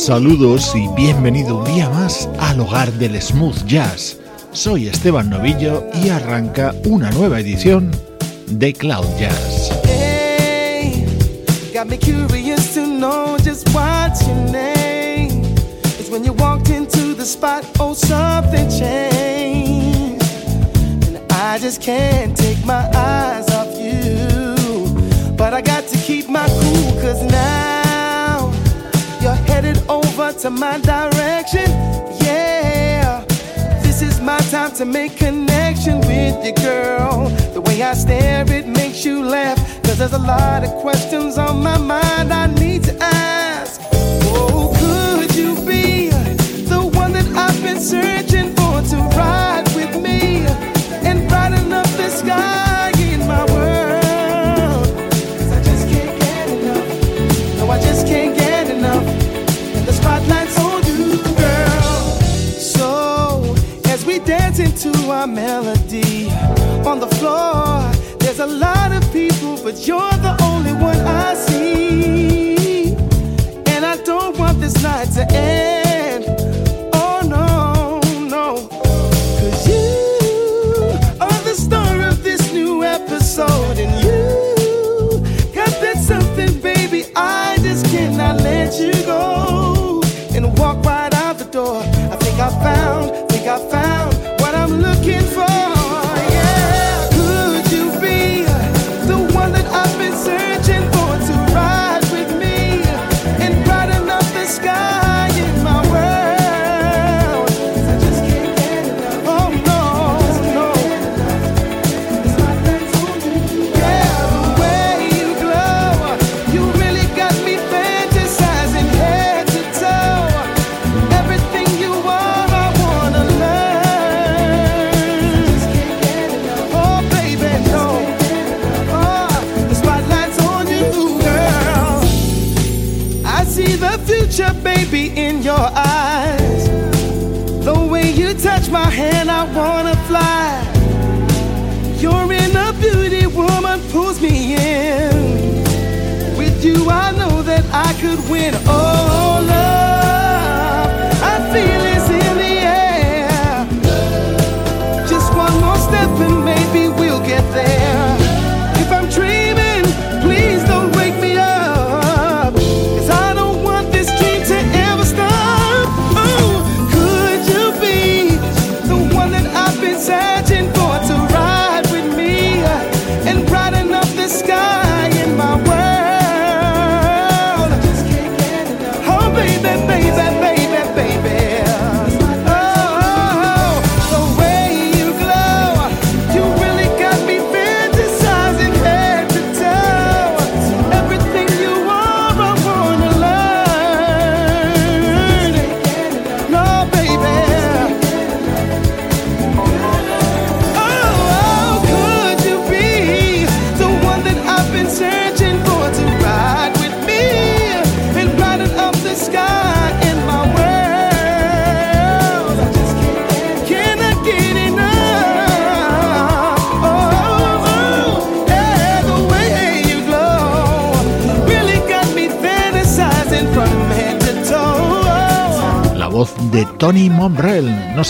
Saludos y bienvenido un día más al hogar del smooth jazz. Soy Esteban Novillo y arranca una nueva edición de Cloud Jazz. Hey, got me curious to know just what's your name. It's when you walked into the spot, oh something changed. And I just can't take my eyes off you. But I got to keep my cool cause now headed over to my direction. Yeah, this is my time to make connection with you, girl. The way I stare, it makes you laugh. Cause there's a lot of questions on my mind I need to ask. Oh, could you be the one that I've been searching?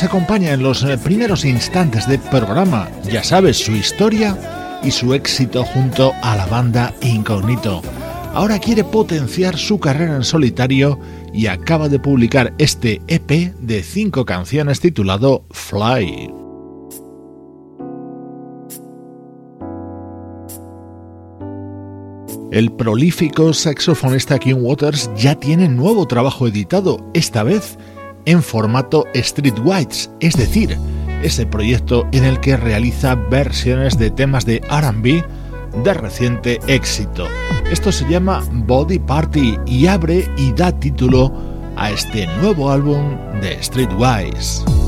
nos acompaña en los eh, primeros instantes del programa. Ya sabes su historia y su éxito junto a la banda Incognito. Ahora quiere potenciar su carrera en solitario y acaba de publicar este EP de cinco canciones titulado Fly. El prolífico saxofonista Kim Waters ya tiene nuevo trabajo editado, esta vez en formato Streetwise, es decir, ese proyecto en el que realiza versiones de temas de RB de reciente éxito. Esto se llama Body Party y abre y da título a este nuevo álbum de Streetwise.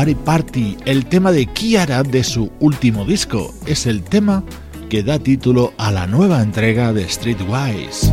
Party, el tema de Kiara de su último disco. Es el tema que da título a la nueva entrega de Streetwise.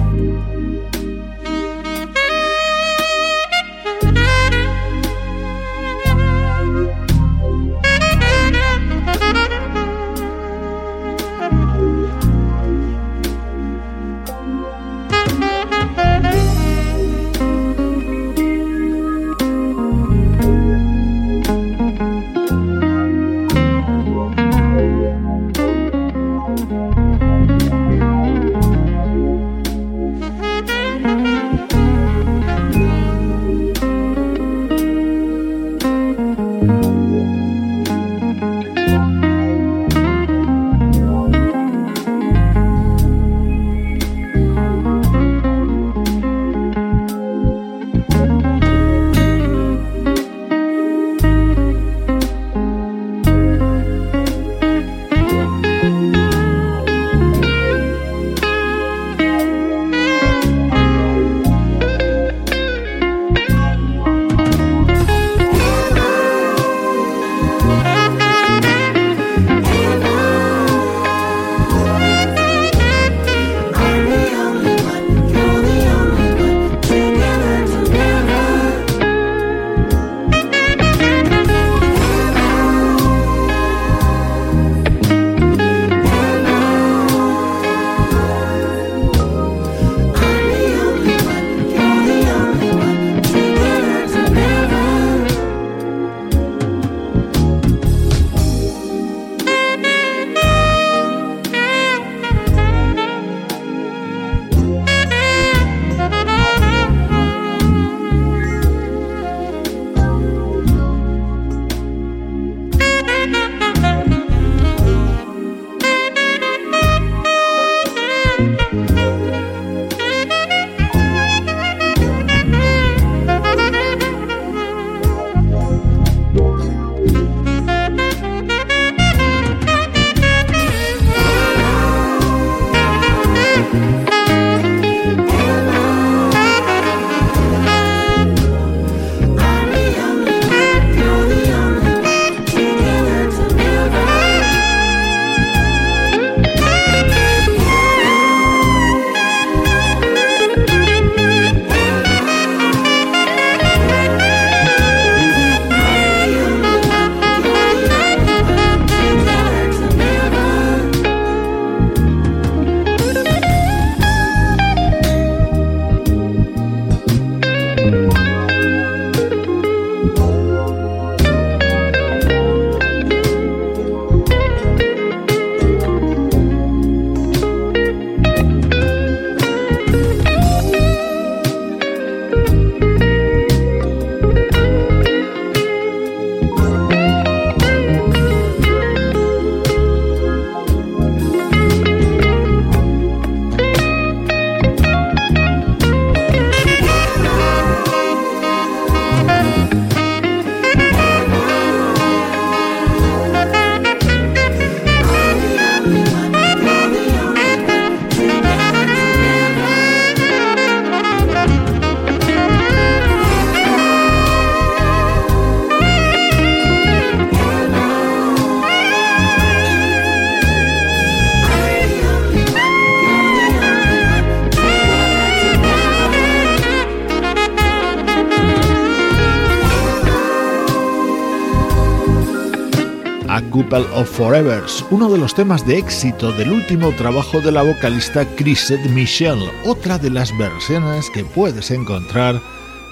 Of Forevers, uno de los temas de éxito del último trabajo de la vocalista Chrisette Michel, otra de las versiones que puedes encontrar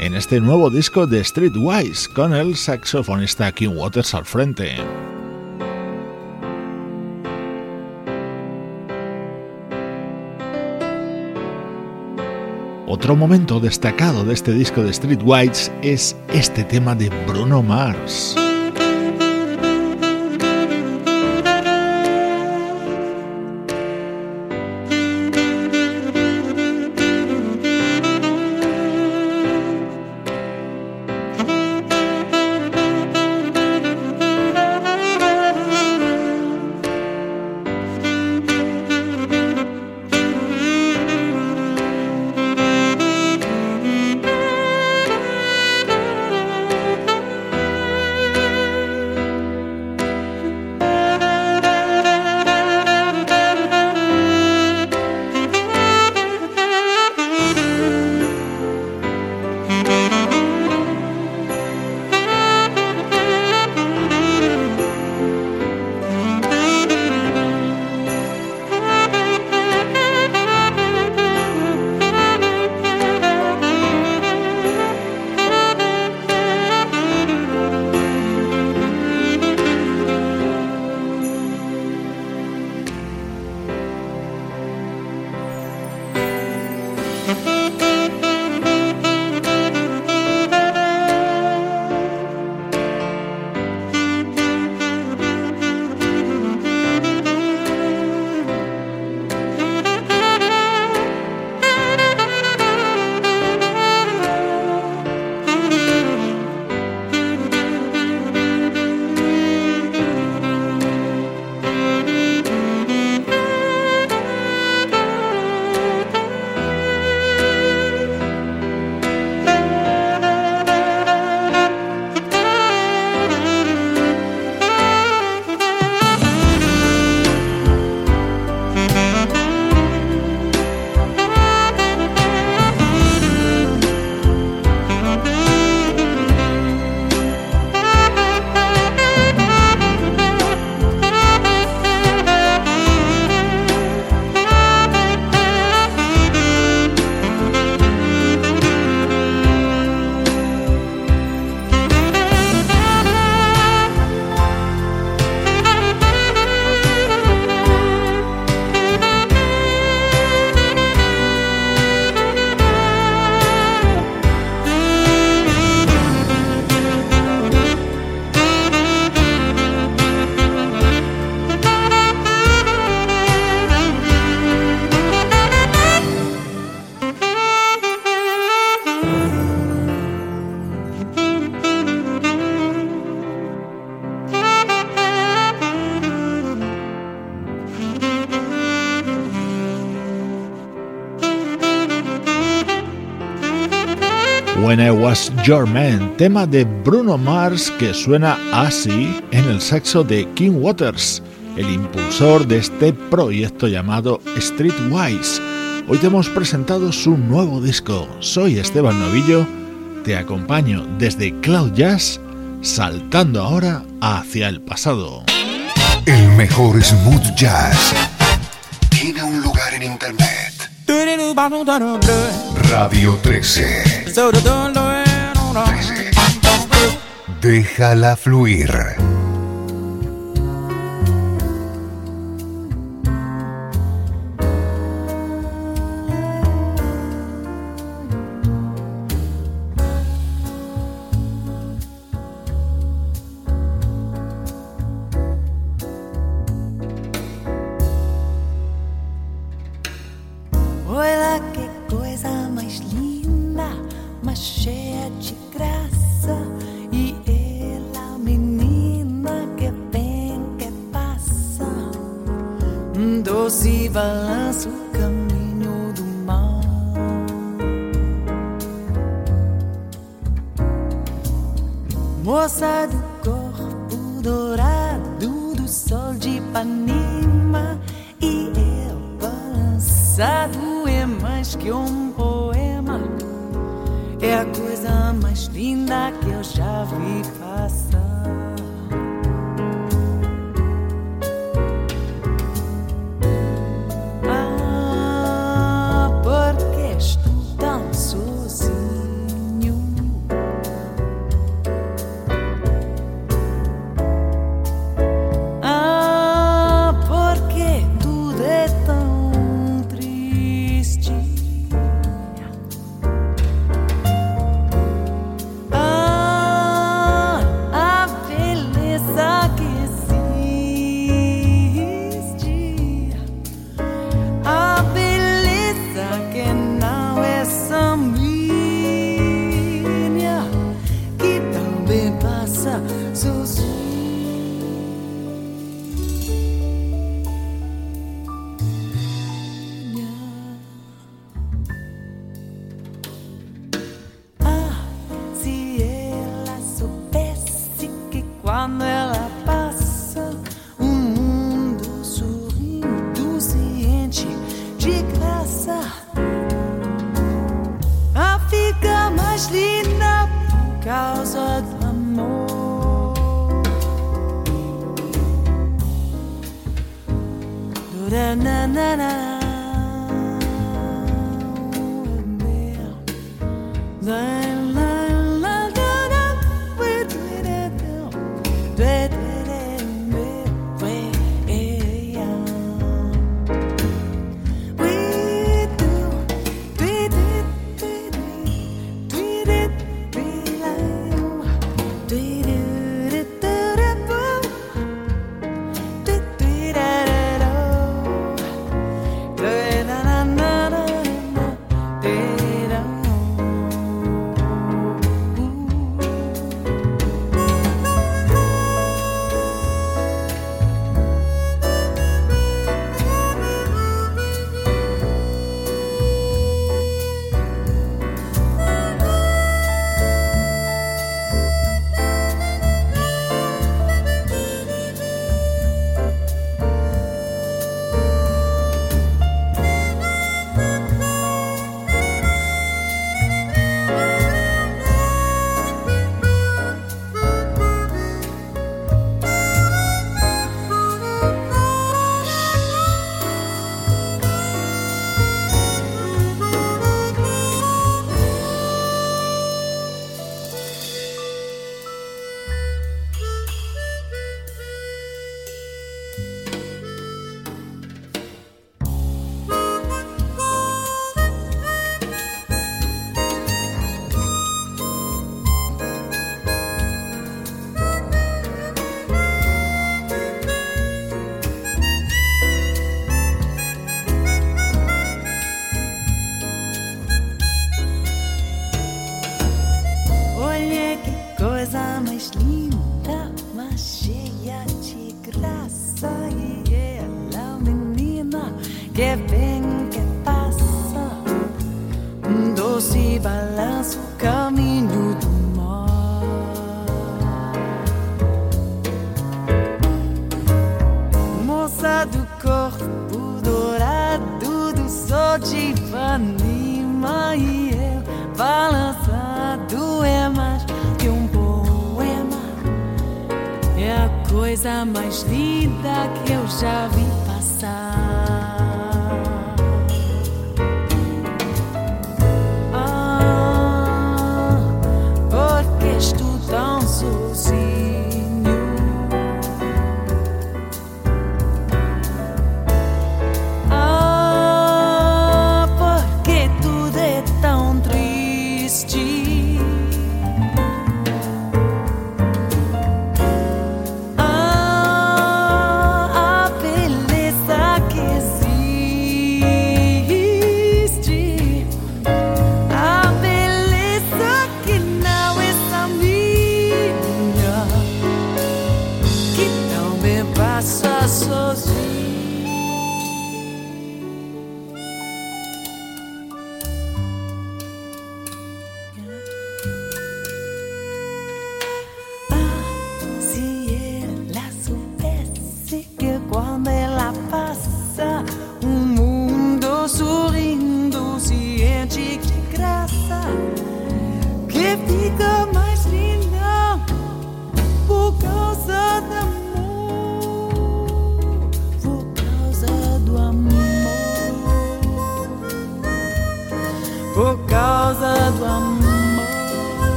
en este nuevo disco de Streetwise con el saxofonista Kim Waters al frente. Otro momento destacado de este disco de Streetwise es este tema de Bruno Mars. When I Was Your Man, tema de Bruno Mars que suena así en el saxo de King Waters, el impulsor de este proyecto llamado Streetwise. Hoy te hemos presentado su nuevo disco. Soy Esteban Novillo, te acompaño desde Cloud Jazz, saltando ahora hacia el pasado. El mejor smooth jazz tiene un lugar en internet. Radio 13. Déjala fluir.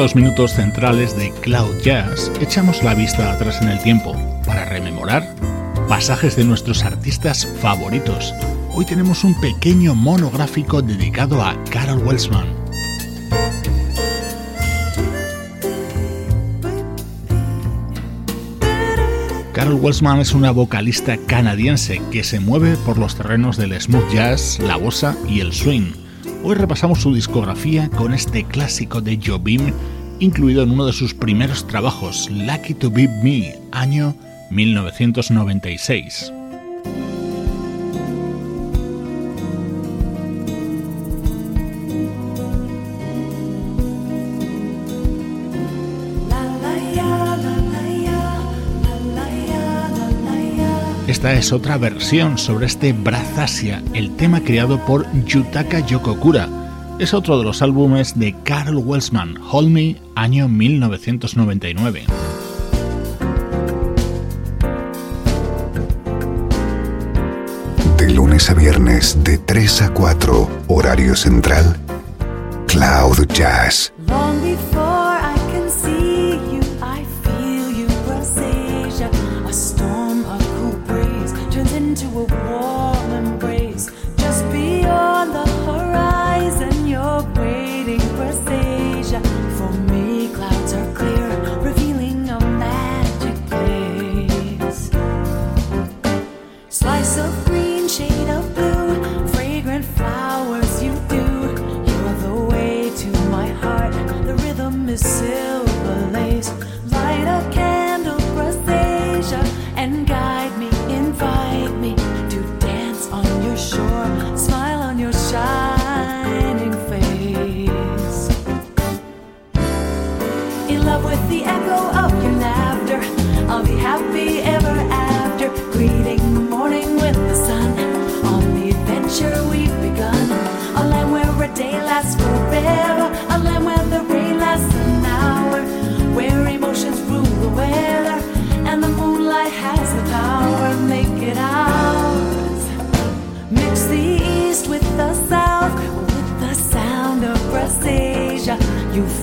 Estos minutos centrales de Cloud Jazz echamos la vista atrás en el tiempo para rememorar pasajes de nuestros artistas favoritos. Hoy tenemos un pequeño monográfico dedicado a Carol Welsman. Carol Welsman es una vocalista canadiense que se mueve por los terrenos del smooth jazz, la bossa y el swing Hoy repasamos su discografía con este clásico de Jobim, incluido en uno de sus primeros trabajos, Lucky to Be Me, año 1996. Esta es otra versión sobre este Brazasia, el tema creado por Yutaka Yokokura. Es otro de los álbumes de Carl Welsman, Hold Me, año 1999. De lunes a viernes, de 3 a 4, horario central, Cloud Jazz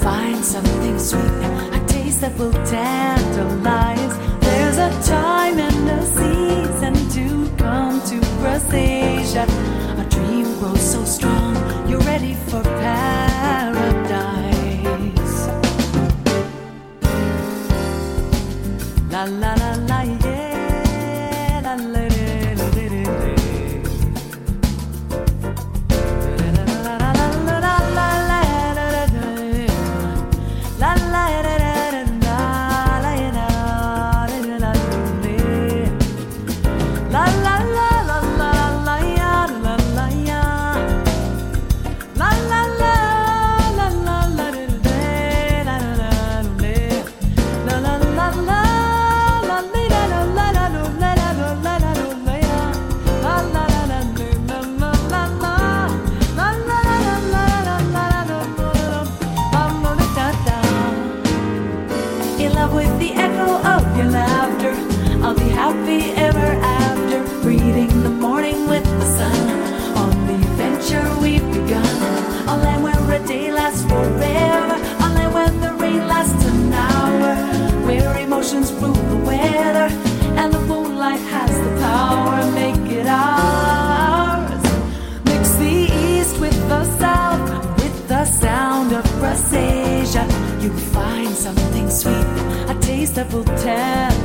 Find something sweet, a taste that will tantalize. There's a time and a season to come to precision. A dream grows so strong, you're ready for passion. Este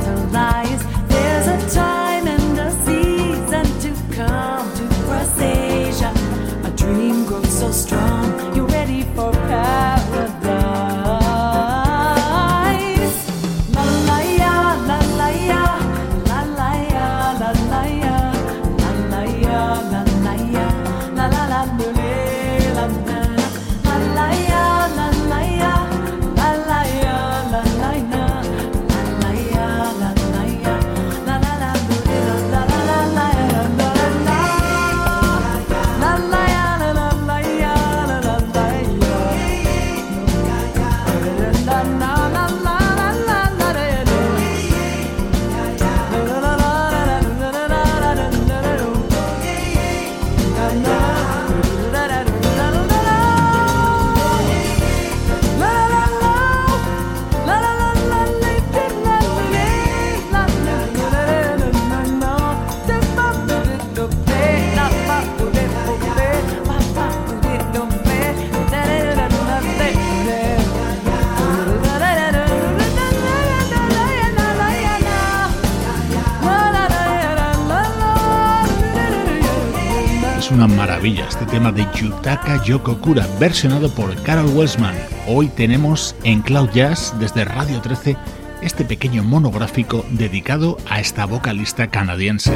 de Yutaka Yokokura, versionado por Carol Welsman. Hoy tenemos en Cloud Jazz, desde Radio 13, este pequeño monográfico dedicado a esta vocalista canadiense.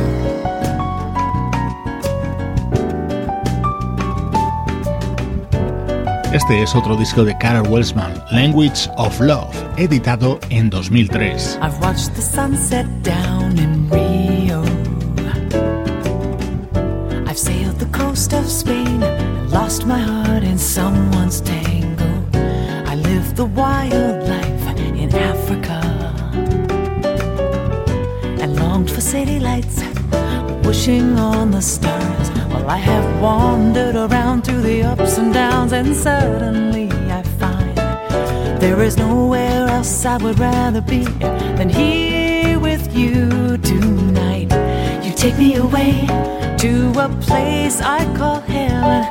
Este es otro disco de Carol Welsman, Language of Love, editado en 2003. coast of Spain and lost my heart in someone's tango. I lived the wild life in Africa and longed for city lights wishing on the stars. While I have wandered around through the ups and downs, and suddenly I find there is nowhere else I would rather be than here with. You take me away to a place I call heaven.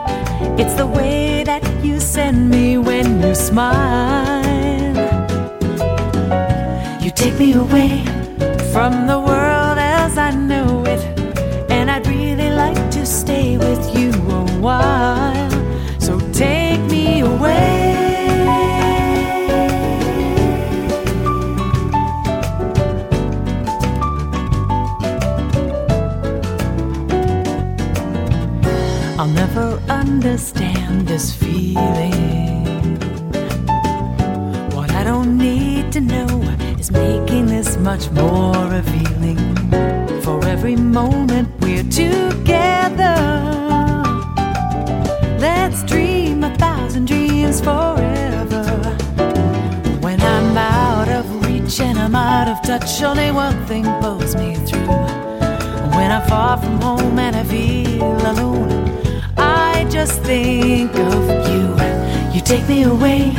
It's the way that you send me when you smile. You take me away from the world as I know it, and I'd really like to stay with you a while. Understand this feeling. What I don't need to know is making this much more revealing. For every moment we're together, let's dream a thousand dreams forever. When I'm out of reach and I'm out of touch, only one thing pulls me through. When I'm far from home and I feel alone, just think of you. You take me away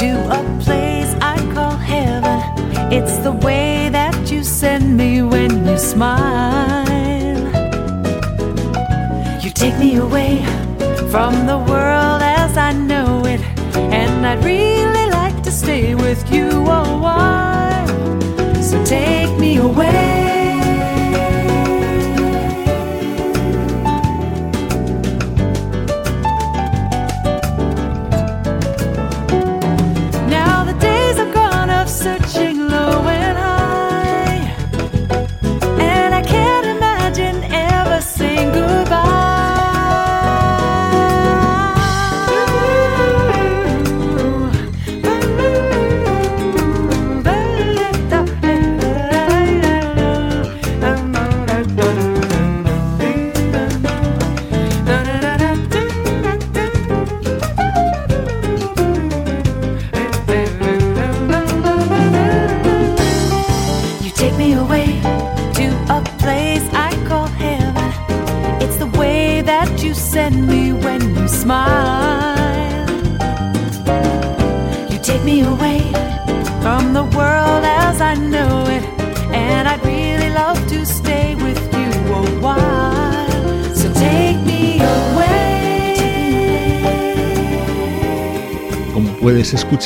to a place I call heaven. It's the way that you send me when you smile. You take me away from the world as I know it, and I'd really like to stay with you a while. So take me away.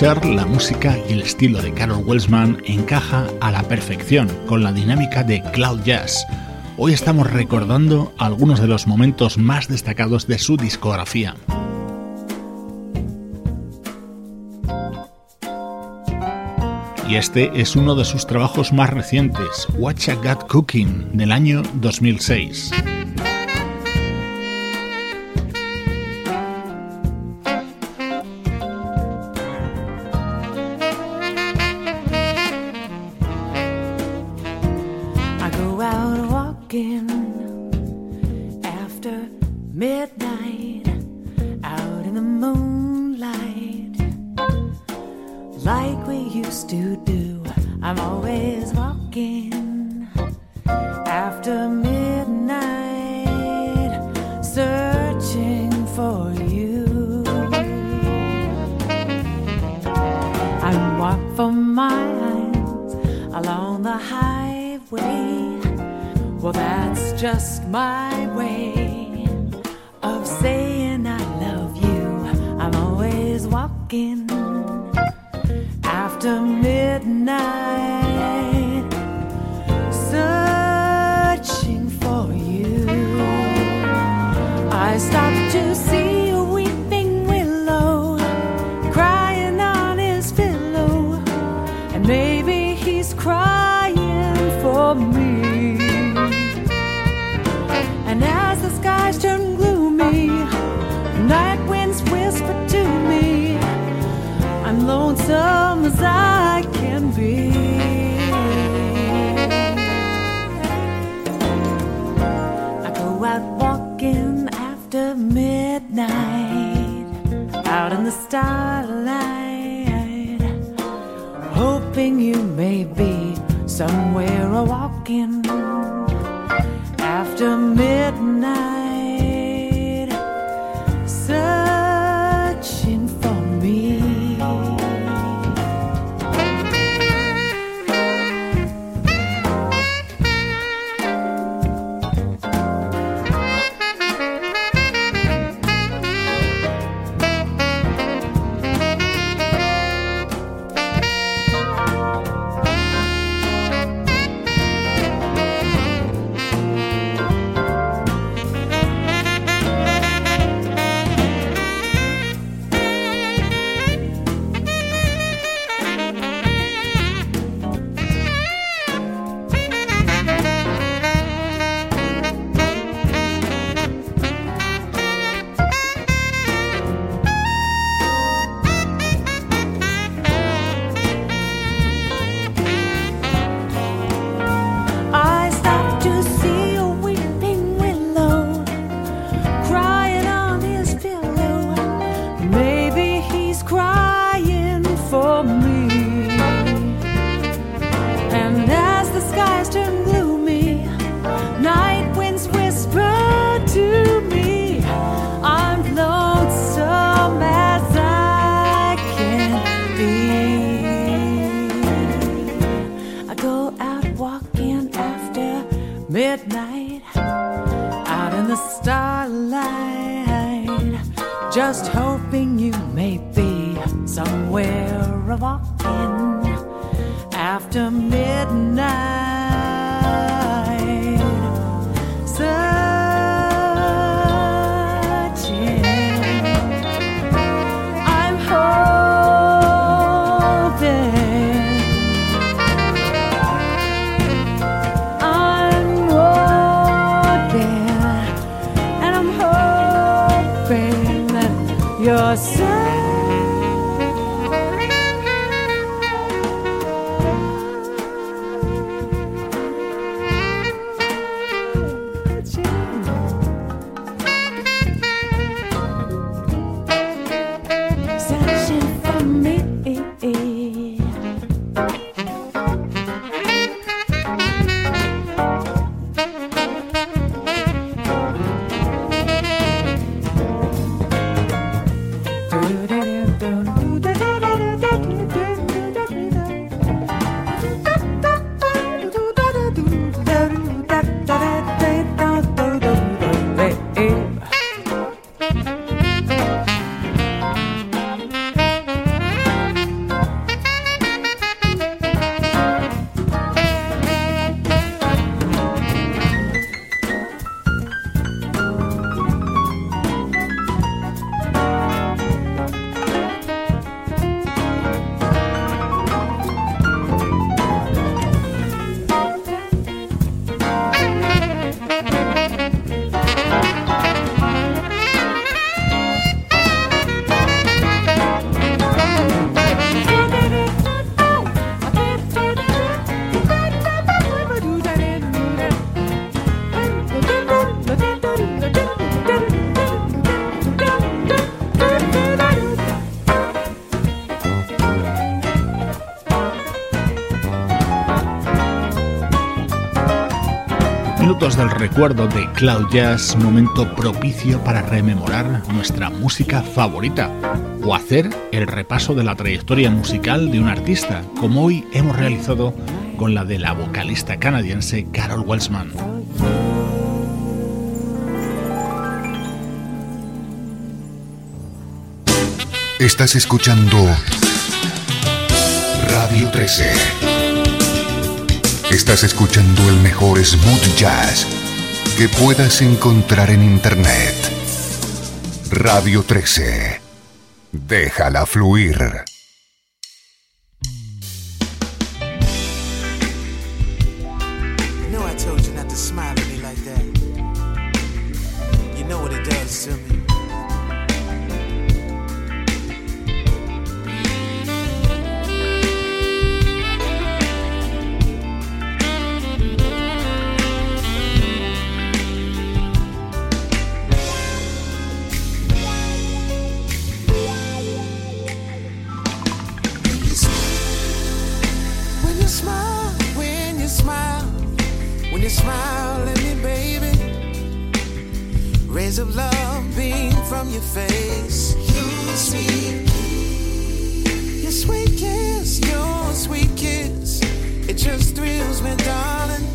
La música y el estilo de Carol Welsman encaja a la perfección con la dinámica de Cloud Jazz. Hoy estamos recordando algunos de los momentos más destacados de su discografía. Y este es uno de sus trabajos más recientes, I Got Cooking, del año 2006. Just my way del recuerdo de Cloud Jazz, momento propicio para rememorar nuestra música favorita o hacer el repaso de la trayectoria musical de un artista, como hoy hemos realizado con la de la vocalista canadiense Carol Welsman. Estás escuchando Radio 13. Estás escuchando el mejor smooth jazz que puedas encontrar en internet. Radio 13. Déjala fluir. You know I does to. smile at me, baby. Rays of love beam from your face. Your sweet kiss, your sweet kiss, your sweet kiss. It just thrills me, darling.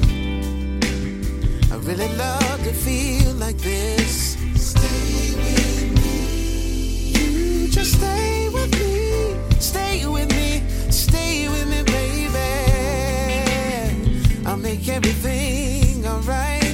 I really love to feel like this. Stay with me. You just stay with me. Stay with me. everything alright?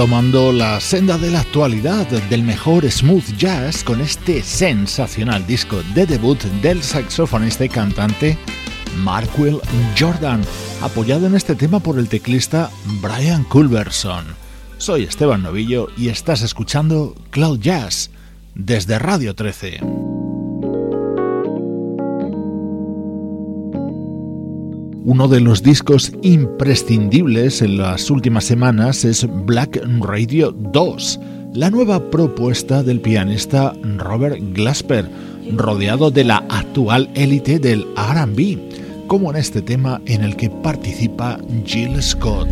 Tomando la senda de la actualidad del mejor smooth jazz con este sensacional disco de debut del saxofonista y cantante Markwell Jordan, apoyado en este tema por el teclista Brian Culberson. Soy Esteban Novillo y estás escuchando Cloud Jazz desde Radio 13. Uno de los discos imprescindibles en las últimas semanas es Black Radio 2, la nueva propuesta del pianista Robert Glasper, rodeado de la actual élite del RB, como en este tema en el que participa Jill Scott.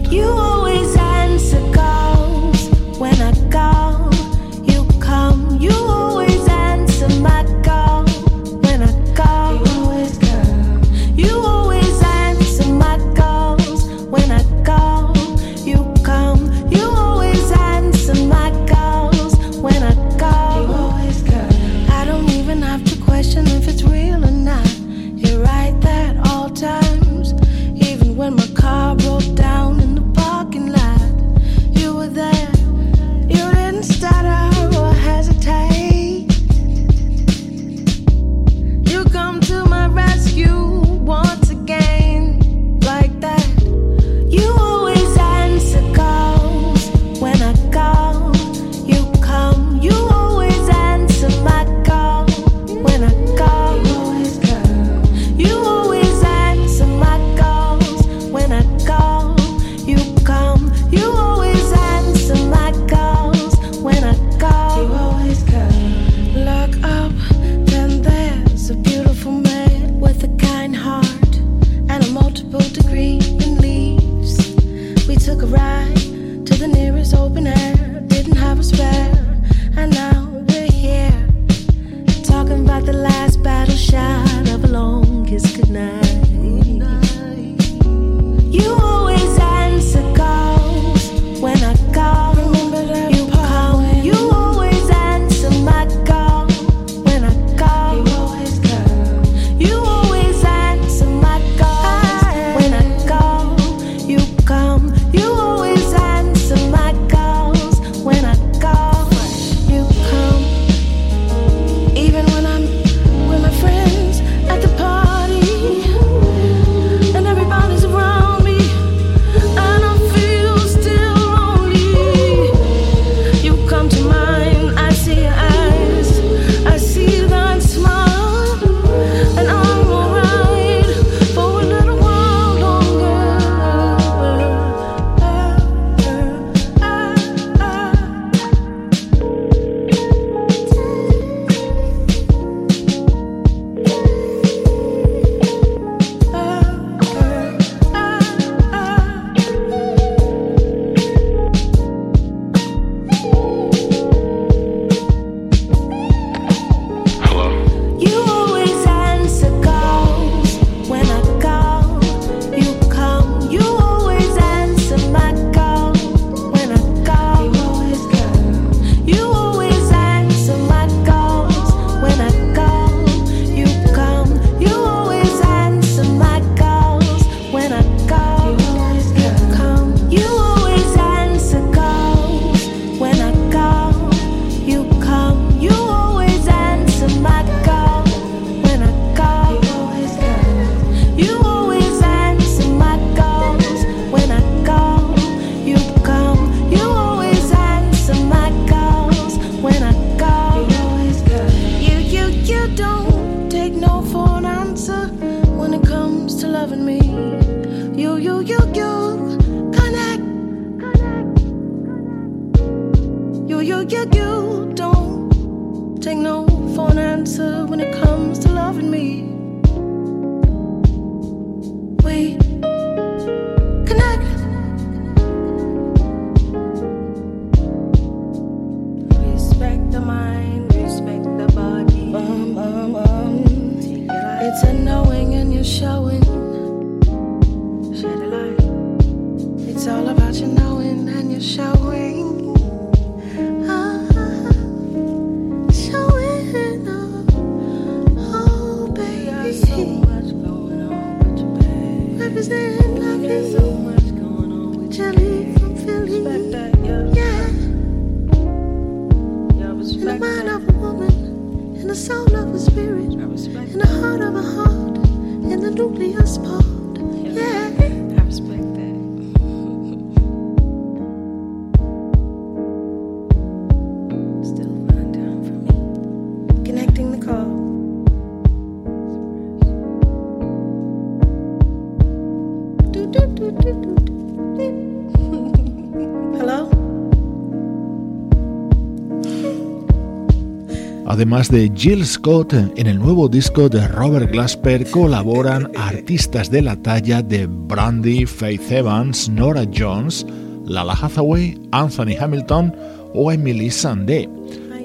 además de Jill Scott, en el nuevo disco de Robert Glasper colaboran artistas de la talla de Brandy, Faith Evans, Nora Jones, Lala Hathaway, Anthony Hamilton o Emily Sandé.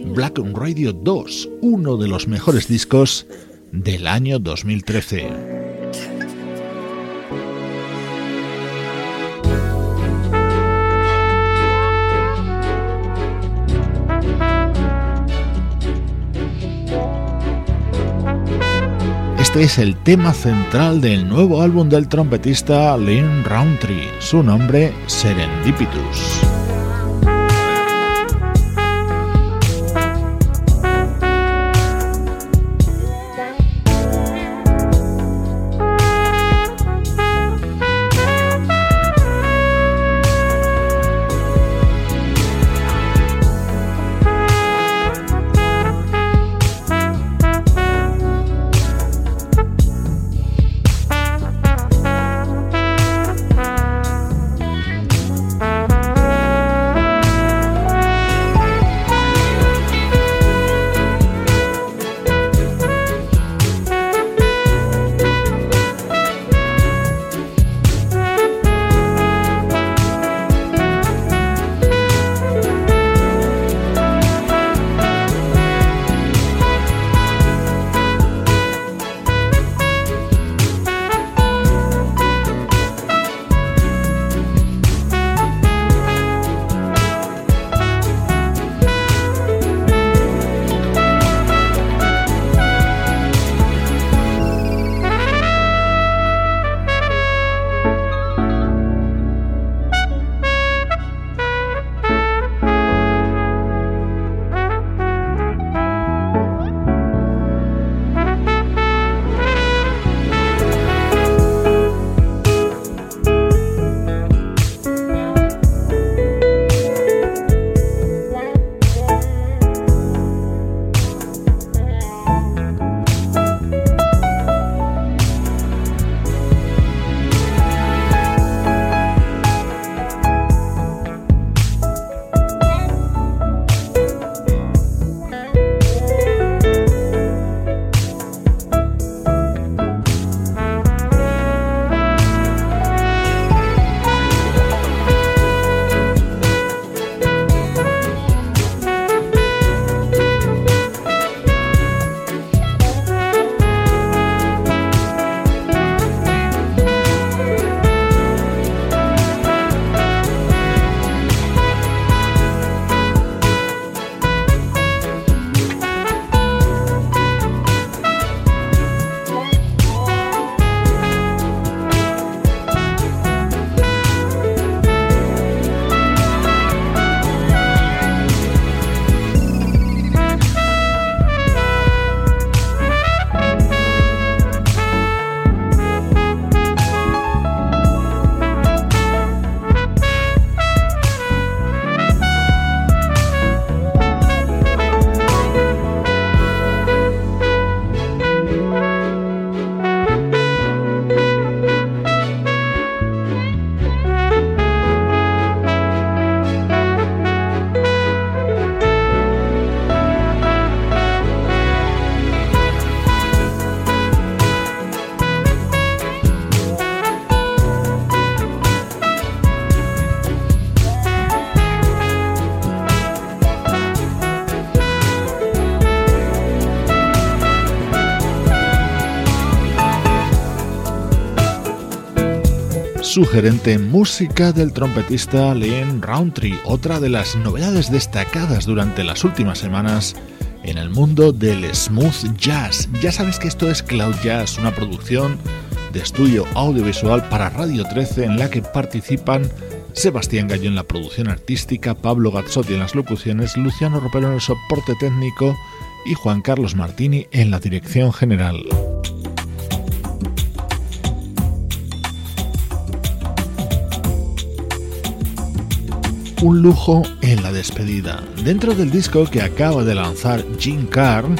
Black Radio 2, uno de los mejores discos del año 2013. Este es el tema central del nuevo álbum del trompetista Lynn Roundtree. Su nombre, Serendipitus. Sugerente música del trompetista Liam Roundtree, otra de las novedades destacadas durante las últimas semanas en el mundo del smooth jazz. Ya sabes que esto es Cloud Jazz, una producción de estudio audiovisual para Radio 13 en la que participan Sebastián Gallo en la producción artística, Pablo Gazzotti en las locuciones, Luciano Ropero en el soporte técnico y Juan Carlos Martini en la dirección general. Un lujo en la despedida. Dentro del disco que acaba de lanzar Jim Carn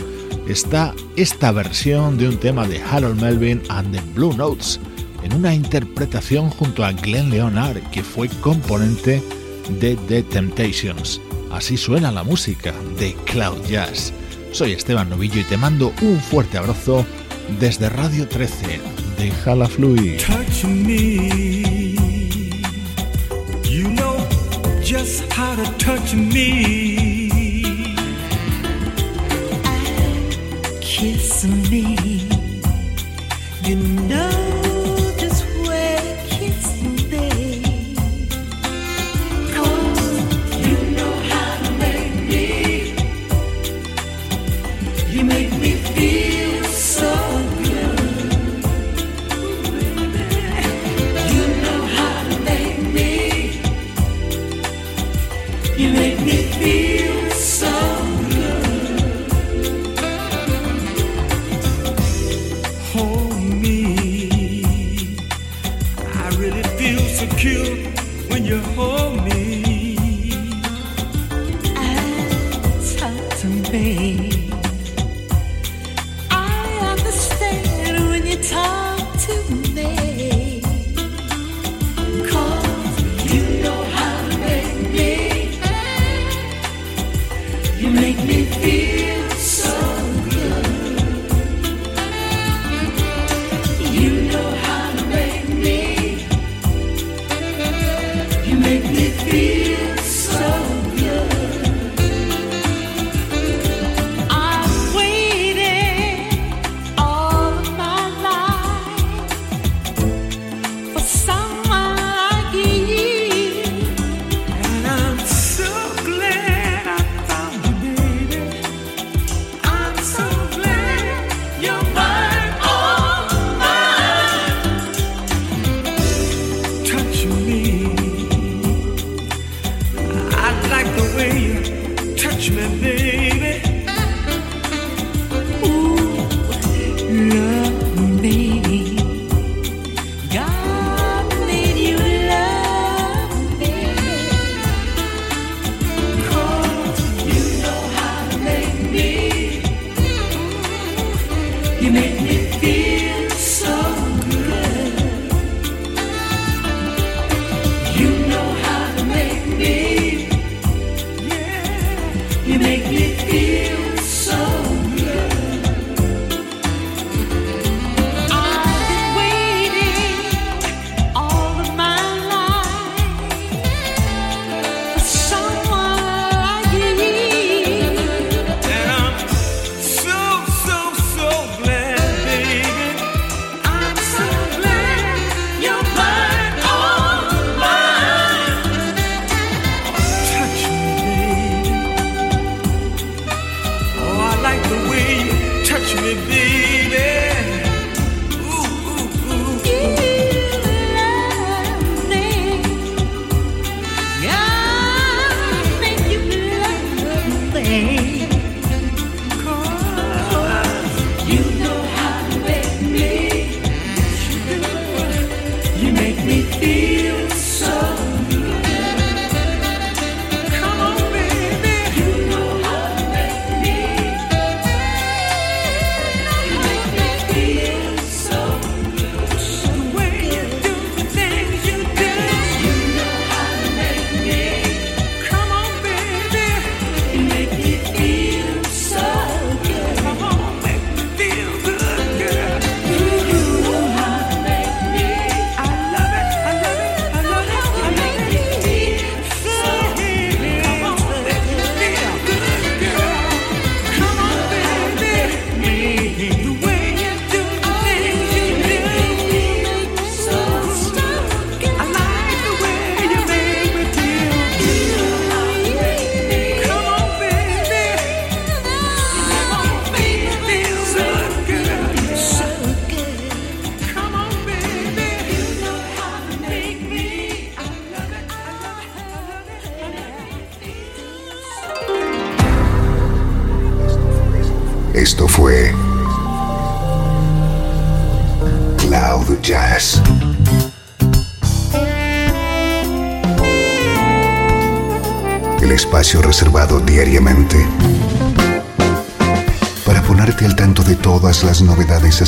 está esta versión de un tema de Harold Melvin and the Blue Notes, en una interpretación junto a Glenn Leonard, que fue componente de The Temptations. Así suena la música de Cloud Jazz. Soy Esteban Novillo y te mando un fuerte abrazo desde Radio 13. Déjala fluir. To touch me.